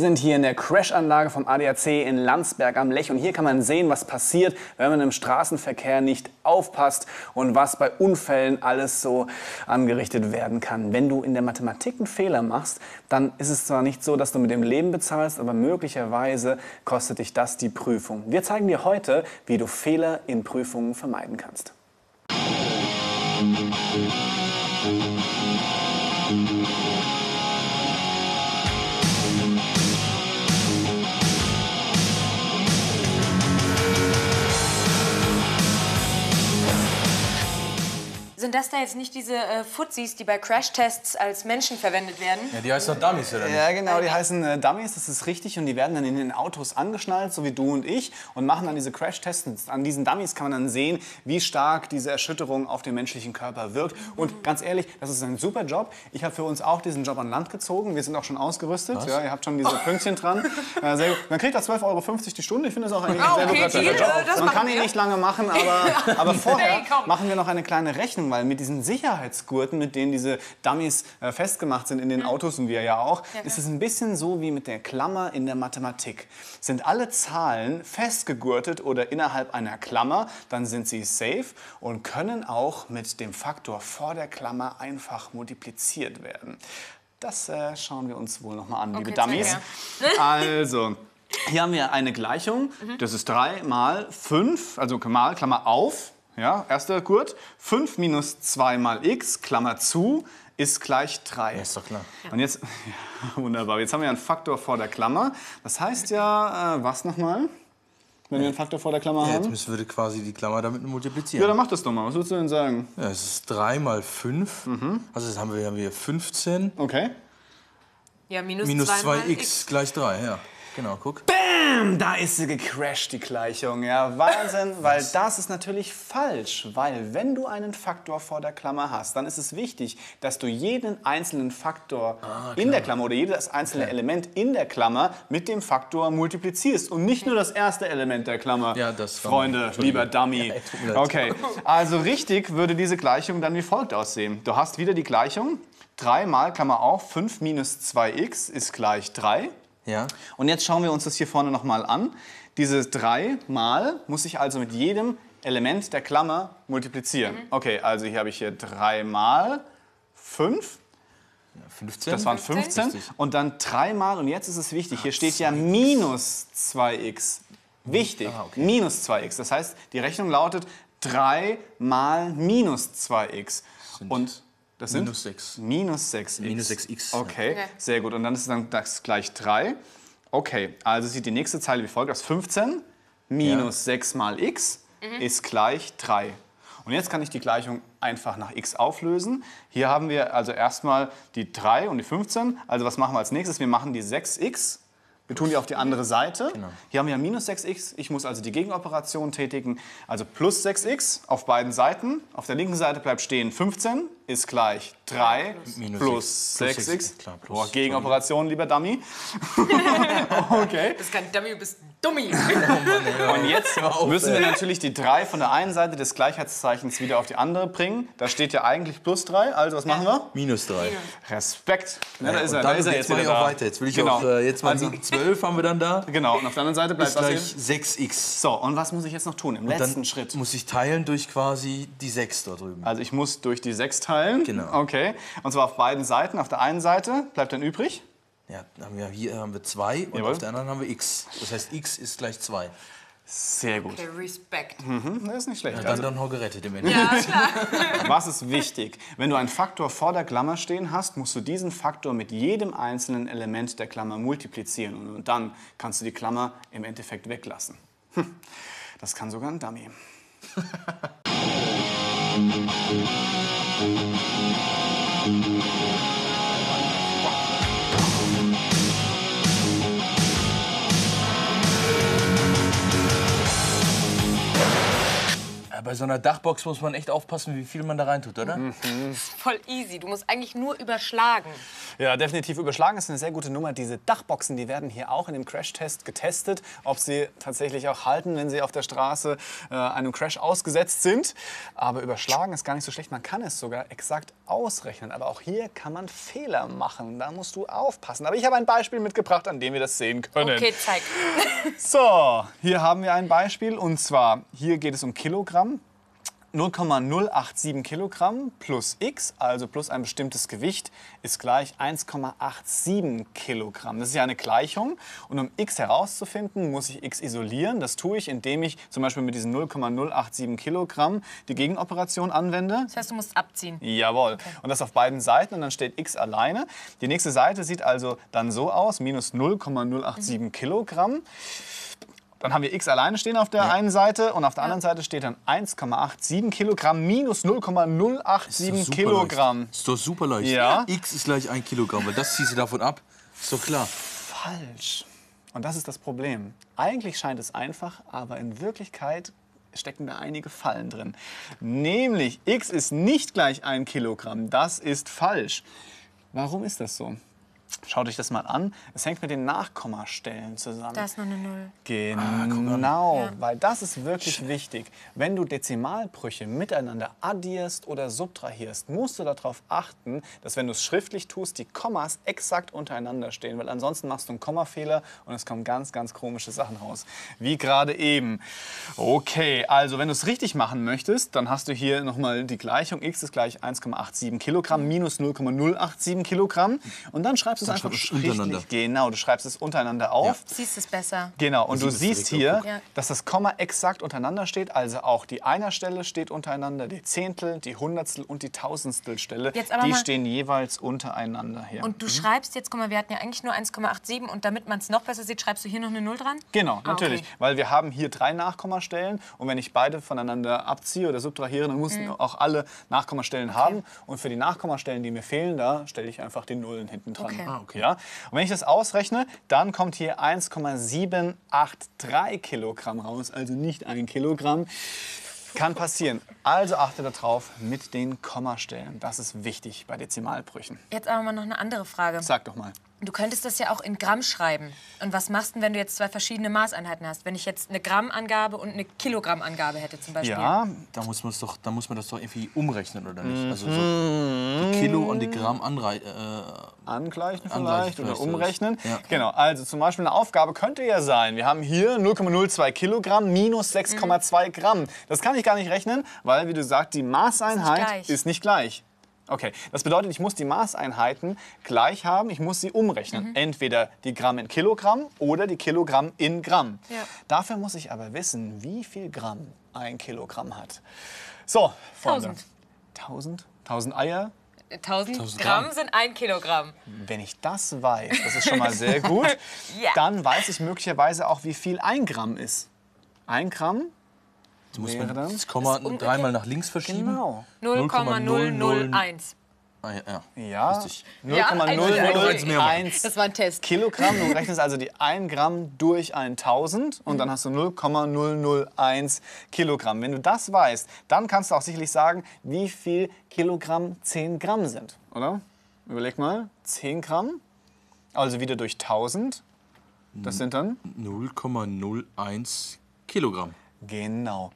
sind hier in der Crashanlage vom ADAC in Landsberg am Lech und hier kann man sehen, was passiert, wenn man im Straßenverkehr nicht aufpasst und was bei Unfällen alles so angerichtet werden kann. Wenn du in der Mathematik einen Fehler machst, dann ist es zwar nicht so, dass du mit dem Leben bezahlst, aber möglicherweise kostet dich das die Prüfung. Wir zeigen dir heute, wie du Fehler in Prüfungen vermeiden kannst. Sind das da jetzt nicht diese äh, Fuzis, die bei Crashtests als Menschen verwendet werden? Ja, die heißt doch Dummies, oder nicht? Ja, genau, die heißen äh, Dummies, das ist richtig. Und die werden dann in den Autos angeschnallt, so wie du und ich, und machen dann diese Crash-Tests. An diesen Dummies kann man dann sehen, wie stark diese Erschütterung auf den menschlichen Körper wirkt. Und ganz ehrlich, das ist ein super Job. Ich habe für uns auch diesen Job an Land gezogen. Wir sind auch schon ausgerüstet. Ja, ihr habt schon diese Pünktchen dran. Äh, sehr gut. Man kriegt da 12,50 Euro die Stunde. Ich finde das auch eigentlich Ah, ein sehr okay, lukrativer Job. äh, das Man kann ihn nicht lange machen, aber, aber vorher machen wir noch eine kleine Rechnung, weil mit diesen Sicherheitsgurten, mit denen diese Dummies äh, festgemacht sind in den Autos und wir ja auch, ist es ein bisschen so wie mit der Klammer in der Mathematik. Sind alle Zahlen festgegurtet oder innerhalb einer Klammer, dann sind sie safe und können auch mit dem Faktor vor der Klammer einfach multipliziert werden. Das äh, schauen wir uns wohl noch mal an, liebe Okay, zeig Dummies. Also, hier haben wir eine Gleichung. Das ist 3 mal 5, also mal, Klammer auf, ja, erster Gurt. 5 minus 2 mal x, Klammer zu, ist gleich 3. Ja, ist doch klar. Und jetzt, ja, wunderbar, jetzt haben wir einen Faktor vor der Klammer. Das heißt ja, äh, was nochmal? Wenn wir einen Faktor vor der Klammer Ja, jetzt haben? müssen wir quasi die Klammer damit multiplizieren. Ja, dann mach das doch mal. Was würdest du denn sagen? Ja, es ist 3 mal 5. Also jetzt haben wir, haben wir 15 Okay. Ja, minus, minus zwei mal 2x gleich 3. Ja, genau, guck. Bam, da ist sie gecrashed, die Gleichung. Ja, Wahnsinn, weil das ist natürlich falsch. Weil wenn du einen Faktor vor der Klammer hast, dann ist es wichtig, dass du jeden einzelnen Faktor Ah, in der Klammer oder jedes einzelne Element in der Klammer mit dem Faktor multiplizierst und nicht nur das erste Element der Klammer. Ja, das Freunde, lieber Dummy. Ja. Okay, also richtig würde diese Gleichung dann wie folgt aussehen. Du hast wieder die Gleichung. 3 mal, Klammer auf, 5 minus 2x ist gleich 3. Ja. Und jetzt schauen wir uns das hier vorne nochmal an. Dieses 3 mal muss ich also mit jedem Element der Klammer multiplizieren. Okay, also hier habe ich hier 3 mal 5. 15. Das waren 15. Richtig. Und dann 3 mal, und jetzt ist es wichtig, hier steht ja minus 2x. Wichtig, Ah, okay. minus 2x. Das heißt, die Rechnung lautet 3 mal minus 2x. Sind Und das sind minus 6. Minus 6x. Minus 6x, ja. Okay, Okay. sehr gut. Und dann ist dann das gleich 3. Okay, also sieht die nächste Zeile wie folgt aus. 15 minus 6 mal x ist gleich 3. Und jetzt kann ich die Gleichung einfach nach x auflösen. Hier haben wir also erstmal die 3 und die 15. Also was machen wir als nächstes? Wir machen die 6x. Wir tun die auf die andere Seite. Hier haben wir ja minus 6x. Ich muss also die Gegenoperation tätigen. Also plus 6x auf beiden Seiten. Auf der linken Seite bleibt stehen 15 ist gleich 3 Minus plus sechs. Plus 6x. sechs, klar, plus- Boah, Gegenoperation, lieber Dummy. okay. Das ist kein Dummy, du bist Dummy. Und jetzt müssen wir natürlich die 3 von der einen Seite des Gleichheitszeichens wieder auf die andere bringen. Da steht ja eigentlich plus 3. Also was machen wir? Minus 3. Respekt. Ja, da ist er, Und da ist er jetzt jetzt mache ich wieder auch da. weiter. Jetzt will ich genau. auch, äh, jetzt mal also, 12 haben wir dann da. Genau, und auf der anderen Seite bleibt Ist was gleich hier? 6x. So, und was muss ich jetzt noch tun im letzten Dann Schritt? muss ich teilen durch quasi die 6 da drüben. Also ich muss durch die 6 teilen. Genau. Okay. Und zwar auf beiden Seiten. Auf der einen Seite bleibt dann übrig. Ja, haben wir, hier haben wir 2 und Jawohl. auf der anderen haben wir x. Das heißt, x ist gleich 2. Sehr gut. Okay, Respekt. Hm, Das ist nicht schlecht. Dann Also, dann noch gerettet im Ende. Ja, klar. was ist wichtig? Wenn du einen Faktor vor der Klammer stehen hast, musst du diesen Faktor mit jedem einzelnen Element der Klammer multiplizieren. Und dann kannst du die Klammer im Endeffekt weglassen. Hm, Das kann sogar ein Dummy. Ja, bei so einer Dachbox muss man echt aufpassen, wie viel man da reintut, oder? Voll easy. Du musst eigentlich nur überschlagen. Ja, definitiv. Überschlagen ist eine sehr gute Nummer. Diese Dachboxen, die werden hier auch in dem Crash-Test getestet, ob sie tatsächlich auch halten, wenn sie auf der Straße äh, einem Crash ausgesetzt sind. Aber überschlagen ist gar nicht so schlecht. Man kann es sogar exakt ausrechnen. Aber auch hier kann man Fehler machen. Da musst du aufpassen. Aber ich habe ein Beispiel mitgebracht, an dem wir das sehen können. Okay, zeig. So, hier haben wir ein Beispiel. Und zwar, hier geht es um Kilogramm. 0,087 Kilogramm plus x, also plus ein bestimmtes Gewicht, ist gleich 1,87 Kilogramm. Das ist ja eine Gleichung. Und um x herauszufinden, muss ich x isolieren. Das tue ich, indem ich zum Beispiel mit diesen 0,087 Kilogramm die Gegenoperation anwende. Das heißt, du musst abziehen. Jawohl. Und das auf beiden Seiten und dann steht x alleine. Die nächste Seite sieht also dann so aus, minus 0,087 Kilogramm. Dann haben wir x alleine stehen auf der einen Seite und auf der anderen Seite steht dann 1,87 Kilogramm minus 0,087 Kilogramm. Ist doch super leicht. Ja. X ist gleich ein Kilogramm, weil das ziehst du davon ab. Ist doch klar. Falsch. Und das ist das Problem. Eigentlich scheint es einfach, aber in Wirklichkeit stecken da einige Fallen drin. Nämlich, x ist nicht gleich ein Kilogramm. Das ist falsch. Warum ist das so? Schaut euch das mal an. Es hängt mit den Nachkommastellen zusammen. Da ist noch eine Null. Genau, weil das ist wirklich wichtig. Wenn du Dezimalbrüche miteinander addierst oder subtrahierst, musst du darauf achten, dass wenn du es schriftlich tust, die Kommas exakt untereinander stehen, weil ansonsten machst du einen Kommafehler und es kommen ganz, ganz komische Sachen raus. Wie gerade eben. Okay, also wenn du es richtig machen möchtest, dann hast du hier nochmal die Gleichung. x ist gleich 1,87 Kilogramm minus 0,087 Kilogramm. Und dann schreibst du es Dann einfach schreibst untereinander. Genau, du schreibst es untereinander auf. Siehst es besser. Genau, und du siehst hier, Ja. dass das Komma exakt untereinander steht. Also auch die Einerstelle steht untereinander, die Zehntel, die Hundertstel und die Tausendstelstelle. Jetzt aber Die mal- stehen jeweils untereinander hier. Und du schreibst jetzt, guck mal, wir hatten ja eigentlich nur 1,87 und damit man es noch besser sieht, schreibst du hier noch eine Null dran? Genau, Ah, natürlich. okay. Weil wir haben hier drei Nachkommastellen und wenn ich beide voneinander abziehe oder subtrahiere, dann mussten Mhm. auch alle Nachkommastellen haben. Und für die Nachkommastellen, die mir fehlen, da stelle ich einfach die Nullen hinten dran. Okay. Ah, Ja? Und wenn ich das ausrechne, dann kommt hier 1,783 Kilogramm raus, also nicht ein Kilogramm. Kann passieren. Also achte darauf mit den Kommastellen. Das ist wichtig bei Dezimalbrüchen. Jetzt aber mal noch eine andere Frage. Sag doch mal. Du könntest das ja auch in Gramm schreiben. Und was machst du, denn, wenn du jetzt zwei verschiedene Maßeinheiten hast? Wenn ich jetzt eine Grammangabe und eine Kilogrammangabe hätte zum Beispiel. Ja, Da muss, doch, da muss man das doch irgendwie umrechnen, oder nicht? Also Mhm. so die Kilo und die Gramm anrei äh, angleichen Angleichen vielleicht oder vielleicht, umrechnen. ja. Genau, also zum Beispiel eine Aufgabe könnte ja sein, wir haben hier 0,02 Kilogramm minus 6,2 Gramm. Das kann ich gar nicht rechnen, weil, wie du sagst, die Maßeinheit gleich. ist nicht gleich. Okay, das bedeutet, ich muss die Maßeinheiten gleich haben, ich muss sie umrechnen. Entweder die Gramm in Kilogramm oder die Kilogramm in Gramm. Ja. Dafür muss ich aber wissen, wie viel Gramm ein Kilogramm hat. So, Freunde. 1000. 1000? 1000 Eier? 1000, 1000 Gramm Gramm. sind ein Kilogramm. Wenn ich das weiß, das ist schon mal sehr gut, Ja. dann weiß ich möglicherweise auch, wie viel ein Gramm ist. Ein Gramm? Du musst Wäre man dann- das Komma dreimal nach links verschieben. Genau. 0,001. Ah, ja, ja. Ja, Richtig. Ja, also, 0,001 Das war ein Test. Kilogramm. Du rechnest also die 1 Gramm durch 1000 und dann hast du 0,001 Kilogramm. Wenn du das weißt, dann kannst du auch sicherlich sagen, wie viel Kilogramm 10 Gramm sind, oder? Überleg mal, 10 Gramm, also wieder durch 1000. Das sind dann 0,01 Kilogramm. Genau.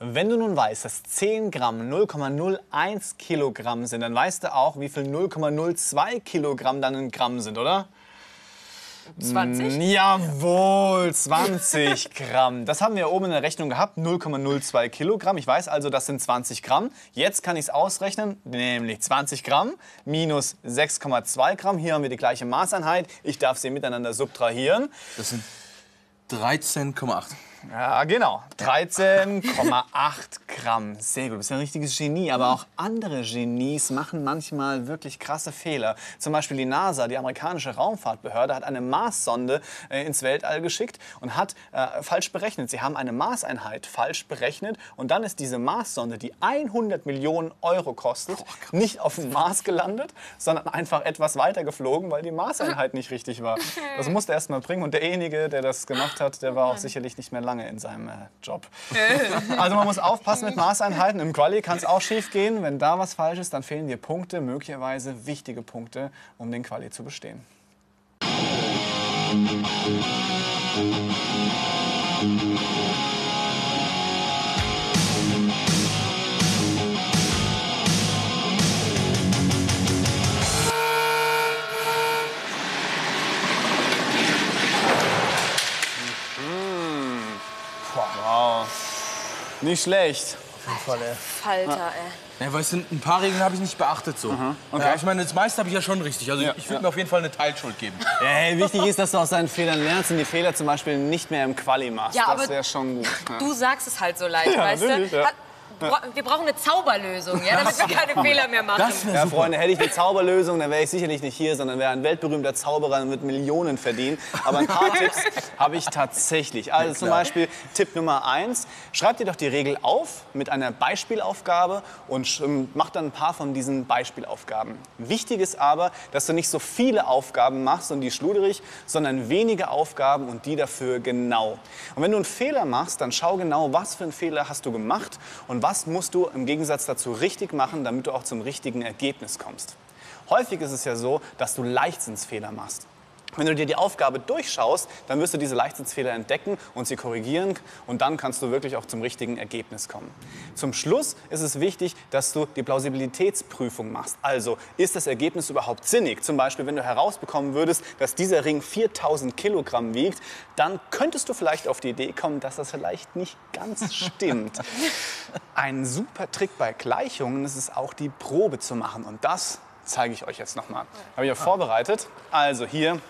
Wenn du nun weißt, dass 10 Gramm 0,01 Kilogramm sind, dann weißt du auch, wie viel 0,02 Kilogramm dann in Gramm sind, oder? 20? Jawohl, 20 Gramm. Das haben wir oben in der Rechnung gehabt, 0,02 Kilogramm. Ich weiß also, das sind 20 Gramm. Jetzt kann ich es ausrechnen, nämlich 20 Gramm minus 6,2 Gramm. Hier haben wir die gleiche Maßeinheit. Ich darf sie miteinander subtrahieren. Das sind 13,8. Ja, genau. 13,8 Gramm. Sehr gut. Du bist ja ein richtiges Genie. Aber auch andere Genies machen manchmal wirklich krasse Fehler. Zum Beispiel die NASA, die amerikanische Raumfahrtbehörde, hat eine Marssonde äh, ins Weltall geschickt und hat äh, falsch berechnet. Sie haben eine Maßeinheit falsch berechnet. Und dann ist diese Marssonde, die 100 Millionen Euro kostet, nicht auf dem Mars gelandet, sondern einfach etwas weiter geflogen, weil die Maßeinheit nicht richtig war. Das musste erst mal bringen. Und derjenige, der das gemacht hat, der war auch sicherlich nicht mehr lange lange in seinem äh, Job. also man muss aufpassen mit Maßeinheiten. Im Quali kann es auch schief gehen. Wenn da was falsch ist, dann fehlen dir Punkte, möglicherweise wichtige Punkte, um den Quali zu bestehen. Wow. Nicht schlecht. Falter, ey. Ja, weißt du, ein paar Regeln habe ich nicht beachtet so. Okay. Ja, ich meine, das meiste habe ich ja schon richtig. Also Ja, ich würde ja. mir auf jeden Fall eine Teilschuld geben. Hey, wichtig ist, dass du aus deinen Fehlern lernst und die Fehler zum Beispiel nicht mehr im Quali machst. Ja, das aber wäre schon gut. Ja. Du sagst es halt so leicht, weißt du? Hat- Wir brauchen eine Zauberlösung, ja, damit wir keine Fehler mehr machen. Ja. Freunde, hätte ich eine Zauberlösung, dann wäre ich sicherlich nicht hier, sondern wäre ein weltberühmter Zauberer und würde Millionen verdienen. Aber ein paar Tipps habe ich tatsächlich. Also zum. Beispiel Tipp Nummer eins: Schreib dir doch die Regel auf mit einer Beispielaufgabe und ähm, mach dann ein paar von diesen Beispielaufgaben. Wichtig ist aber, dass du nicht so viele Aufgaben machst und die schluderig, sondern wenige Aufgaben und die dafür genau. Und wenn du einen Fehler machst, dann schau genau, was für einen Fehler hast du gemacht und was musst du im Gegensatz dazu richtig machen, damit du auch zum richtigen Ergebnis kommst. Häufig ist es ja so, dass du Leichtsinnsfehler machst. Wenn du dir die Aufgabe durchschaust, dann wirst du diese Leichtsinnsfehler entdecken und sie korrigieren und dann kannst du wirklich auch zum richtigen Ergebnis kommen. Zum Schluss ist es wichtig, dass du die Plausibilitätsprüfung machst. Also, ist das Ergebnis überhaupt sinnig? Zum Beispiel, wenn du herausbekommen würdest, dass dieser Ring 4000 Kilogramm wiegt, dann könntest du vielleicht auf die Idee kommen, dass das vielleicht nicht ganz stimmt. Ein super Trick bei Gleichungen ist es auch, die Probe zu machen. Und das zeige ich euch jetzt nochmal. Habe ich ja vorbereitet. Also hier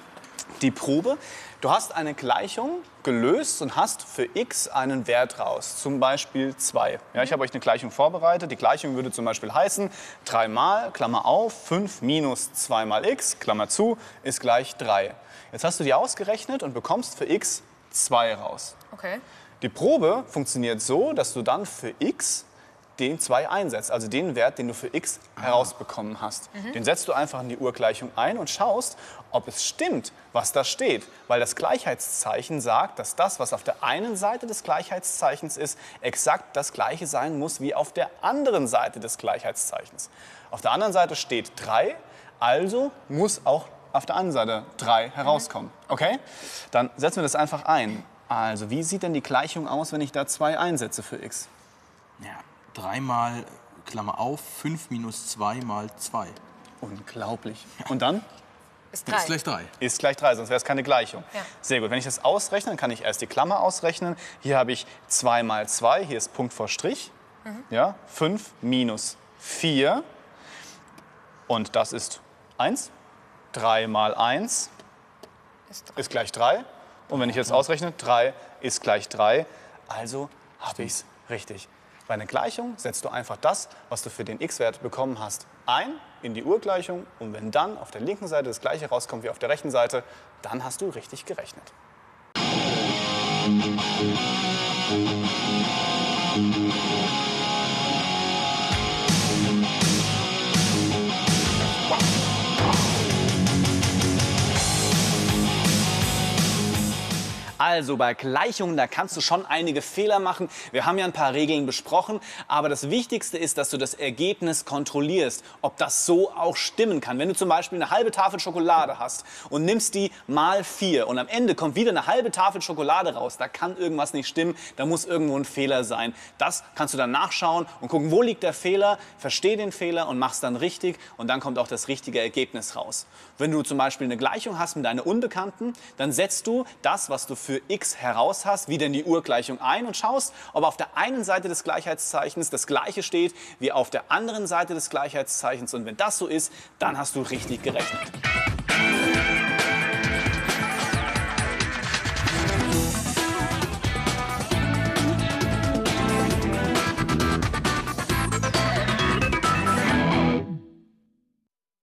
die Probe. Du hast eine Gleichung gelöst und hast für x einen Wert raus, zum Beispiel 2. Ja, ich habe euch eine Gleichung vorbereitet. Die Gleichung würde zum Beispiel heißen, 3 mal, Klammer auf, 5 minus 2 mal x, Klammer zu, ist gleich 3. Jetzt hast du die ausgerechnet und bekommst für x 2 raus. Okay. Die Probe funktioniert so, dass du dann für x den 2 einsetzt, also den Wert, den du für x herausbekommen hast. Den setzt du einfach in die Urgleichung ein und schaust, ob es stimmt, was da steht. Weil das Gleichheitszeichen sagt, dass das, was auf der einen Seite des Gleichheitszeichens ist, exakt das gleiche sein muss wie auf der anderen Seite des Gleichheitszeichens. Auf der anderen Seite steht 3, also muss auch auf der anderen Seite 3 herauskommen. Okay? Dann setzen wir das einfach ein. Also, wie sieht denn die Gleichung aus, wenn ich da 2 einsetze für x? Ja, dreimal, Klammer auf, 5 minus 2 mal 2. Unglaublich. Und dann Ist Das ist drei. gleich 3. ist gleich 3, sonst wäre es keine Gleichung. Ja. Sehr gut. Wenn ich das ausrechne, dann kann ich erst die Klammer ausrechnen. Hier habe ich 2 mal 2, hier ist Punkt vor Strich. Ja, 5 minus 4. Und das ist 1. 3 mal 1 Ist drei. ist gleich 3. Und wenn ich jetzt ausrechne, 3 ist gleich 3. Also habe ich es richtig. Bei einer Gleichung setzt du einfach das, was du für den x-Wert bekommen hast, ein in die Urgleichung. Und wenn dann auf der linken Seite das gleiche rauskommt wie auf der rechten Seite, dann hast du richtig gerechnet. Also bei Gleichungen, da kannst du schon einige Fehler machen. Wir haben ja ein paar Regeln besprochen, aber das Wichtigste ist, dass du das Ergebnis kontrollierst, ob das so auch stimmen kann. Wenn du zum Beispiel eine halbe Tafel Schokolade hast und nimmst die mal vier und am Ende kommt wieder eine halbe Tafel Schokolade raus, da kann irgendwas nicht stimmen, da muss irgendwo ein Fehler sein. Das kannst du dann nachschauen und gucken, wo liegt der Fehler, versteh den Fehler und mach's dann richtig und dann kommt auch das richtige Ergebnis raus. Wenn du zum Beispiel eine Gleichung hast mit einer Unbekannten, dann setzt du das, was du für x heraus hast, wieder in die Urgleichung ein und schaust, ob auf der einen Seite des Gleichheitszeichens das gleiche steht wie auf der anderen Seite des Gleichheitszeichens. Und wenn das so ist, dann hast du richtig gerechnet.